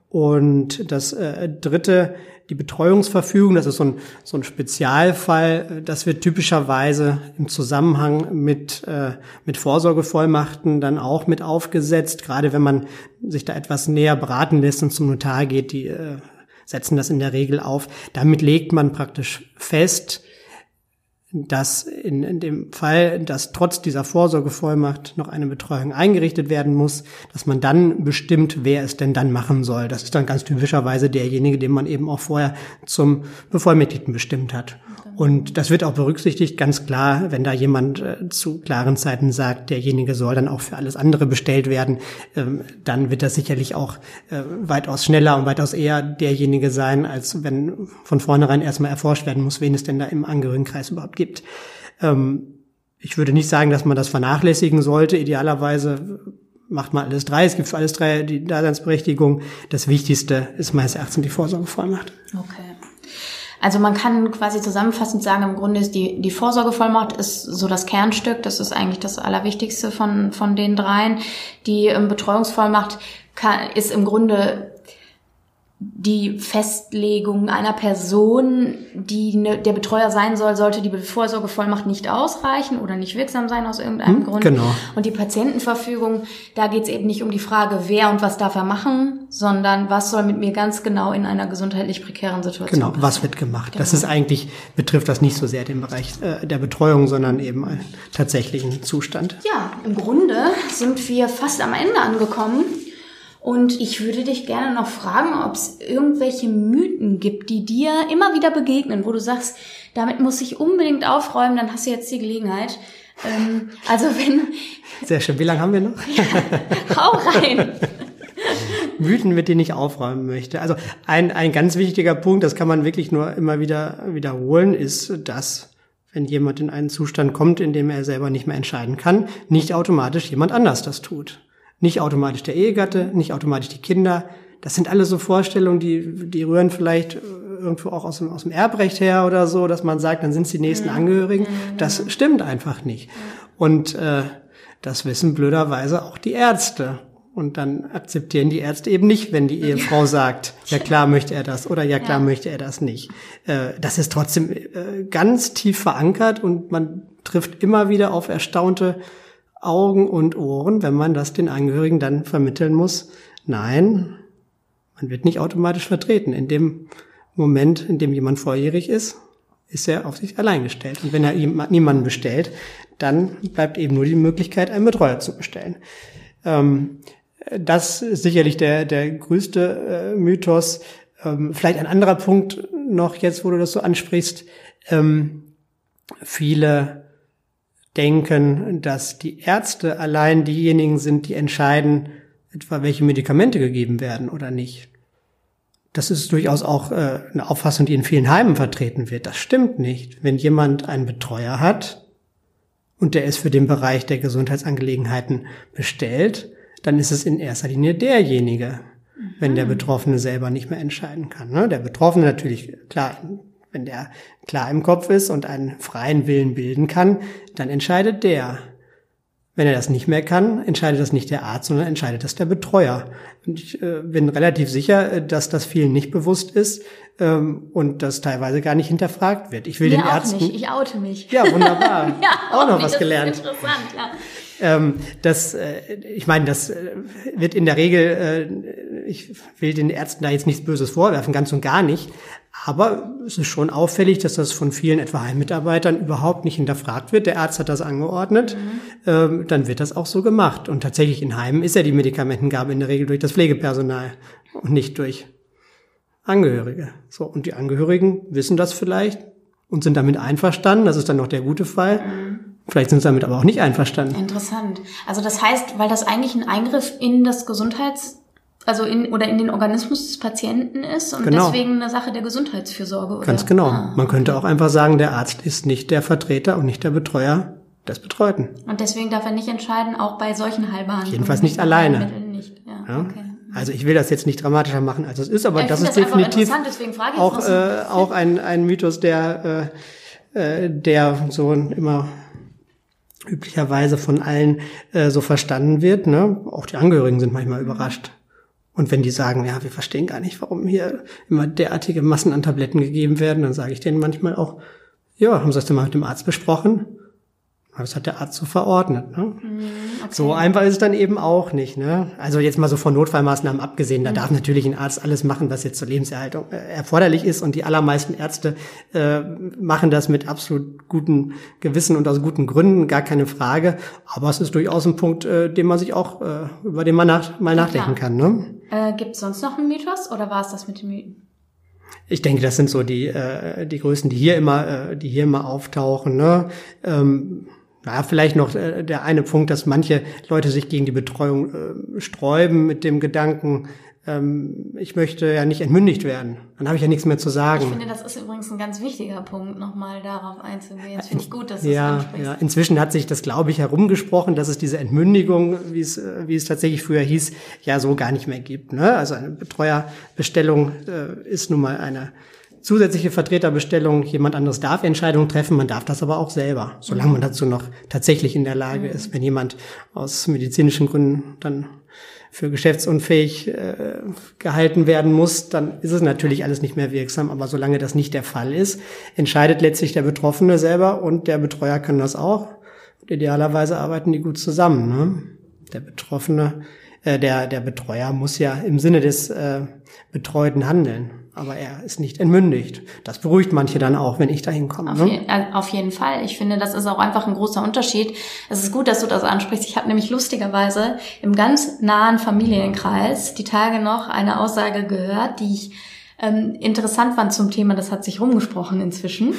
Und das äh, dritte, die Betreuungsverfügung, das ist so ein, so ein Spezialfall, das wird typischerweise im Zusammenhang mit, äh, mit Vorsorgevollmachten dann auch mit aufgesetzt, gerade wenn man sich da etwas näher beraten lässt und zum Notar geht, die äh, setzen das in der Regel auf. Damit legt man praktisch fest, dass in, in dem Fall, dass trotz dieser Vorsorgevollmacht noch eine Betreuung eingerichtet werden muss, dass man dann bestimmt, wer es denn dann machen soll. Das ist dann ganz typischerweise derjenige, den man eben auch vorher zum Bevollmächtigten bestimmt hat. Und das wird auch berücksichtigt, ganz klar, wenn da jemand äh, zu klaren Zeiten sagt, derjenige soll dann auch für alles andere bestellt werden, ähm, dann wird das sicherlich auch äh, weitaus schneller und weitaus eher derjenige sein, als wenn von vornherein erstmal erforscht werden muss, wen es denn da im Angehörigenkreis überhaupt gibt. Ähm, ich würde nicht sagen, dass man das vernachlässigen sollte. Idealerweise macht man alles drei. Es gibt für alles drei die Daseinsberechtigung. Das Wichtigste ist meines Erachtens die Vorsorgevollmacht. Okay. Also man kann quasi zusammenfassend sagen, im Grunde ist die, die Vorsorgevollmacht ist so das Kernstück. Das ist eigentlich das Allerwichtigste von, von den dreien. Die ähm, Betreuungsvollmacht kann, ist im Grunde die Festlegung einer Person, die ne, der Betreuer sein soll, sollte die Vorsorgevollmacht nicht ausreichen oder nicht wirksam sein aus irgendeinem hm, Grund. Genau. Und die Patientenverfügung, da geht es eben nicht um die Frage, wer und was darf er machen, sondern was soll mit mir ganz genau in einer gesundheitlich prekären Situation Genau, passieren. was wird gemacht. Genau. Das ist eigentlich, betrifft das nicht so sehr den Bereich äh, der Betreuung, sondern eben einen tatsächlichen Zustand. Ja, im Grunde sind wir fast am Ende angekommen. Und ich würde dich gerne noch fragen, ob es irgendwelche Mythen gibt, die dir immer wieder begegnen, wo du sagst, damit muss ich unbedingt aufräumen, dann hast du jetzt die Gelegenheit. Ähm, also wenn. Sehr schön. Wie lange haben wir noch? hau rein. Mythen, mit denen ich aufräumen möchte. Also ein, ein ganz wichtiger Punkt, das kann man wirklich nur immer wieder wiederholen, ist, dass wenn jemand in einen Zustand kommt, in dem er selber nicht mehr entscheiden kann, nicht automatisch jemand anders das tut. Nicht automatisch der Ehegatte, nicht automatisch die Kinder. Das sind alles so Vorstellungen, die, die rühren vielleicht irgendwo auch aus dem, aus dem Erbrecht her oder so, dass man sagt, dann sind es die nächsten mhm. Angehörigen. Mhm. Das stimmt einfach nicht. Und äh, das wissen blöderweise auch die Ärzte. Und dann akzeptieren die Ärzte eben nicht, wenn die Ehefrau sagt, ja klar möchte er das oder ja klar ja. möchte er das nicht. Äh, das ist trotzdem äh, ganz tief verankert und man trifft immer wieder auf erstaunte Augen und Ohren, wenn man das den Angehörigen dann vermitteln muss. Nein, man wird nicht automatisch vertreten. In dem Moment, in dem jemand volljährig ist, ist er auf sich allein gestellt. Und wenn er niemanden bestellt, dann bleibt eben nur die Möglichkeit, einen Betreuer zu bestellen. Ähm, das ist sicherlich der, der größte äh, Mythos. Ähm, vielleicht ein anderer Punkt noch jetzt, wo du das so ansprichst. Ähm, viele denken, dass die Ärzte allein diejenigen sind, die entscheiden, etwa welche Medikamente gegeben werden oder nicht. Das ist durchaus auch äh, eine Auffassung, die in vielen Heimen vertreten wird. Das stimmt nicht. Wenn jemand einen Betreuer hat und der ist für den Bereich der Gesundheitsangelegenheiten bestellt, dann ist es in erster Linie derjenige, wenn der mhm. Betroffene selber nicht mehr entscheiden kann. Ne? Der Betroffene natürlich, klar, wenn der klar im Kopf ist und einen freien Willen bilden kann, dann entscheidet der. Wenn er das nicht mehr kann, entscheidet das nicht der Arzt, sondern entscheidet das der Betreuer. Und ich äh, bin relativ sicher, äh, dass das vielen nicht bewusst ist ähm, und das teilweise gar nicht hinterfragt wird. Ich will Mir den Ärzten. Nicht. Ich oute mich. Ja, wunderbar. ja, auch, auch noch was gelernt. Interessant, ja. Ähm, das, äh, ich meine, das äh, wird in der Regel, äh, ich will den Ärzten da jetzt nichts Böses vorwerfen, ganz und gar nicht. Aber es ist schon auffällig, dass das von vielen etwa Heimmitarbeitern überhaupt nicht hinterfragt wird. Der Arzt hat das angeordnet, mhm. ähm, dann wird das auch so gemacht. Und tatsächlich in Heimen ist ja die Medikamentengabe in der Regel durch das Pflegepersonal und nicht durch Angehörige. So, und die Angehörigen wissen das vielleicht und sind damit einverstanden. Das ist dann noch der gute Fall. Mhm. Vielleicht sind sie damit aber auch nicht einverstanden. Interessant. Also das heißt, weil das eigentlich ein Eingriff in das Gesundheits also in oder in den Organismus des Patienten ist und genau. deswegen eine Sache der Gesundheitsfürsorge. Oder? Ganz genau. Ah. Man könnte auch einfach sagen, der Arzt ist nicht der Vertreter und nicht der Betreuer des Betreuten. Und deswegen darf er nicht entscheiden, auch bei solchen Heilbehandlungen. Jedenfalls nicht alleine. Nicht. Ja, ja? Okay. Also ich will das jetzt nicht dramatischer machen, als es ist, aber ja, das ist das definitiv auch, äh, auch ein, ein Mythos, der, äh, äh, der so immer üblicherweise von allen äh, so verstanden wird. Ne? Auch die Angehörigen sind manchmal überrascht. Und wenn die sagen, ja, wir verstehen gar nicht, warum hier immer derartige Massen an Tabletten gegeben werden, dann sage ich denen manchmal auch, ja, haben Sie das denn mal mit dem Arzt besprochen? Das hat der Arzt so verordnet. Ne? Mhm, okay. So einfach ist es dann eben auch nicht. Ne? Also jetzt mal so von Notfallmaßnahmen abgesehen, da Mhm. darf natürlich ein Arzt alles machen, was jetzt zur Lebenserhaltung äh, erforderlich ist. Und die allermeisten Ärzte äh, machen das mit absolut gutem Gewissen und aus guten Gründen, gar keine Frage. Aber es ist durchaus ein Punkt, äh, den man sich auch, äh, über den man nach, mal nachdenken kann. Ne? Äh, Gibt es sonst noch einen Mythos oder war es das mit den Mythen? Ich denke, das sind so die äh, die Größen, die hier immer, äh, die hier immer auftauchen. Ne? Ähm, ja, vielleicht noch äh, der eine Punkt, dass manche Leute sich gegen die Betreuung äh, sträuben mit dem Gedanken, ähm, ich möchte ja nicht entmündigt werden. Dann habe ich ja nichts mehr zu Ich sagen. finde, das ist übrigens ein ganz wichtiger Punkt, nochmal darauf einzugehen. Das finde ich gut, dass du es ja, ansprichst. ja, inzwischen hat sich das, glaube ich, herumgesprochen, dass es diese Entmündigung, wie es, äh, wie es tatsächlich früher hieß, ja so gar nicht mehr gibt. Ne? Also eine Betreuerbestellung äh, ist nun mal eine zusätzliche Vertreterbestellung. Jemand anderes darf Entscheidungen treffen, man darf das aber auch selber, solange man dazu noch tatsächlich in der Lage ist. Wenn jemand aus medizinischen Gründen dann für geschäftsunfähig äh, gehalten werden muss, dann ist es natürlich alles nicht mehr wirksam. Aber solange das nicht der Fall ist, entscheidet letztlich der Betroffene selber und der Betreuer kann das auch. Und idealerweise arbeiten die gut zusammen. Ne? Der Betroffene, äh, der, der Betreuer muss ja im Sinne des äh, Betreuten handeln. Aber er ist nicht entmündigt. Das beruhigt manche dann auch, wenn ich da hinkomme. Auf, Ne? je, äh, auf jeden Fall. Ich finde, das ist auch einfach ein großer Unterschied. Es ist gut, dass du das ansprichst. Ich habe nämlich lustigerweise im ganz nahen Familienkreis die Tage noch eine Aussage gehört, die ich ähm, interessant fand zum Thema. Das hat sich rumgesprochen inzwischen.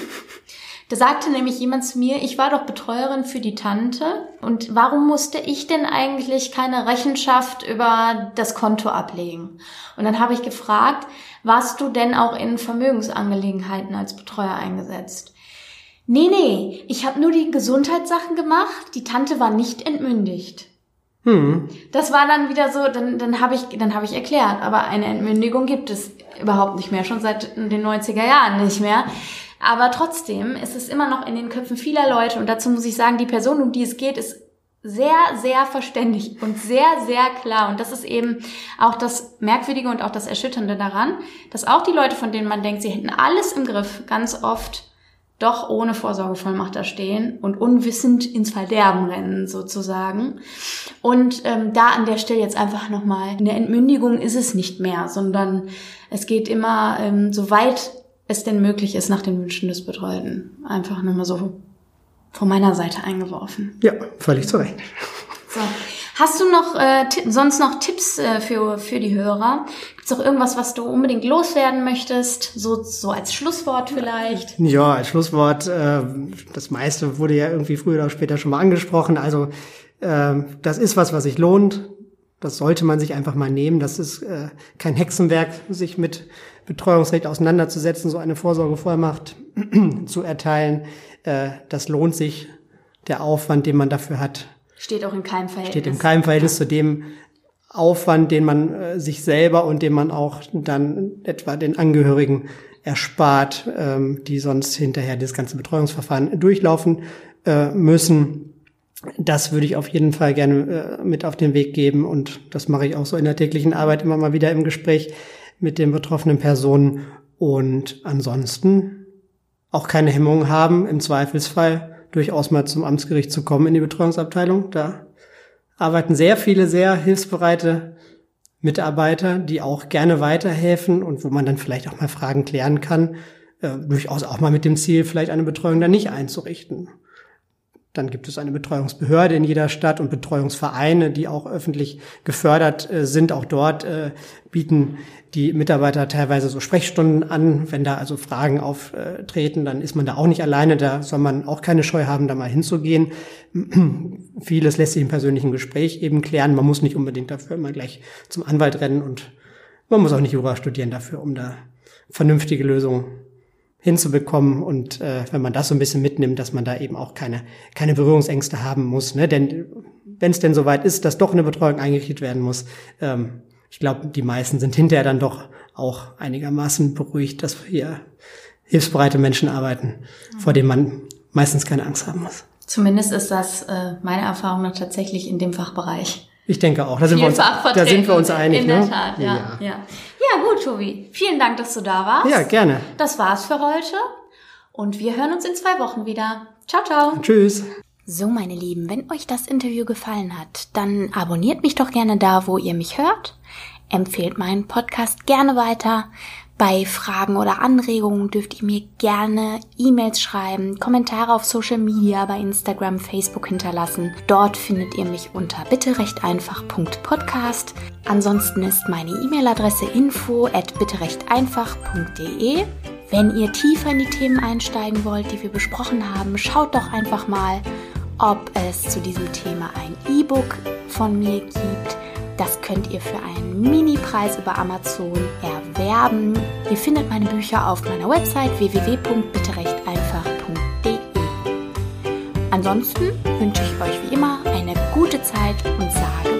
Da sagte nämlich jemand zu mir, ich war doch Betreuerin für die Tante und warum musste ich denn eigentlich keine Rechenschaft über das Konto ablegen? Und dann habe ich gefragt, warst du denn auch in Vermögensangelegenheiten als Betreuer eingesetzt? Nee, nee, ich habe nur die Gesundheitssachen gemacht, die Tante war nicht entmündigt. Hm. Das war dann wieder so, dann, dann habe ich, dann habe ich erklärt, aber eine Entmündigung gibt es überhaupt nicht mehr, schon seit den 90er Jahren nicht mehr. Aber trotzdem ist es immer noch in den Köpfen vieler Leute und dazu muss ich sagen, die Person, um die es geht, ist sehr, sehr verständlich und sehr, sehr klar. Und das ist eben auch das Merkwürdige und auch das Erschütternde daran, dass auch die Leute, von denen man denkt, sie hätten alles im Griff, ganz oft doch ohne Vorsorgevollmacht da stehen und unwissend ins Verderben rennen sozusagen. Und ähm, da an der Stelle jetzt einfach nochmal, eine Entmündigung ist es nicht mehr, sondern es geht immer, ähm, so weit es denn möglich ist, nach den Wünschen des Betreuten. Einfach nochmal so von meiner Seite eingeworfen. Ja, völlig zu Recht. So. Hast du noch äh, sonst noch Tipps äh, für, für die Hörer? Gibt es noch irgendwas, was du unbedingt loswerden möchtest? So, so als Schlusswort vielleicht? Ja, als Schlusswort, äh, das meiste wurde ja irgendwie früher oder später schon mal angesprochen. Also äh, das ist was, was sich lohnt. Das sollte man sich einfach mal nehmen. Das ist äh, kein Hexenwerk, sich mit Betreuungsrecht auseinanderzusetzen, so eine Vorsorgevollmacht zu erteilen. Äh, das lohnt sich. Der Aufwand, den man dafür hat, Steht auch in keinem Verhältnis. steht im keinem Verhältnis zu dem Aufwand, den man äh, sich selber und den man auch dann etwa den Angehörigen erspart, ähm, die sonst hinterher das ganze Betreuungsverfahren durchlaufen äh, müssen. Das würde ich auf jeden Fall gerne äh, mit auf den Weg geben und das mache ich auch so in der täglichen Arbeit immer mal wieder im Gespräch mit den betroffenen Personen und ansonsten auch keine Hemmungen haben, im Zweifelsfall durchaus mal zum Amtsgericht zu kommen in die Betreuungsabteilung. Da arbeiten sehr viele sehr hilfsbereite Mitarbeiter, die auch gerne weiterhelfen und wo man dann vielleicht auch mal Fragen klären kann, äh, durchaus auch mal mit dem Ziel, vielleicht eine Betreuung dann nicht einzurichten. Dann gibt es eine Betreuungsbehörde in jeder Stadt und Betreuungsvereine, die auch öffentlich gefördert äh, sind. Auch dort äh, bieten die Mitarbeiter teilweise so Sprechstunden an. Wenn da also Fragen auftreten, dann ist man da auch nicht alleine. Da soll man auch keine Scheu haben, da mal hinzugehen. Vieles lässt sich im persönlichen Gespräch eben klären. Man muss nicht unbedingt dafür immer gleich zum Anwalt rennen und man muss auch nicht Jura studieren dafür, um da vernünftige Lösungen hinzubekommen und äh, wenn man das so ein bisschen mitnimmt, dass man da eben auch keine keine Berührungsängste haben muss, ne? Denn wenn es denn soweit ist, dass doch eine Betreuung eingerichtet werden muss, ähm, ich glaube, die meisten sind hinterher dann doch auch einigermaßen beruhigt, dass hier hilfsbereite Menschen arbeiten, vor denen man meistens keine Angst haben muss. Zumindest ist das äh, meine Erfahrung noch tatsächlich in dem Fachbereich. Ich denke auch. Da sind, wir uns, da sind wir uns einig. In ne? der Tat, ja, ja. ja. Ja, gut, Tobi. Vielen Dank, dass du da warst. Ja, gerne. Das war's für heute. Und wir hören uns in zwei Wochen wieder. Ciao, ciao. Tschüss. So, meine Lieben, wenn euch das Interview gefallen hat, dann abonniert mich doch gerne da, wo ihr mich hört. Empfehlt meinen Podcast gerne weiter. Bei Fragen oder Anregungen dürft ihr mir gerne E-Mails schreiben, Kommentare auf Social Media, bei Instagram, Facebook hinterlassen. Dort findet ihr mich unter bitterechteinfach.podcast. Ansonsten ist meine E-Mail-Adresse info at bitterechteinfach.de. Wenn ihr tiefer in die Themen einsteigen wollt, die wir besprochen haben, schaut doch einfach mal, ob es zu diesem Thema ein E-Book von mir gibt. Das könnt ihr für einen Mini-Preis über Amazon erwerben. Ihr findet meine Bücher auf meiner Website www.bitterechteinfach.de. Ansonsten wünsche ich euch wie immer eine gute Zeit und sage.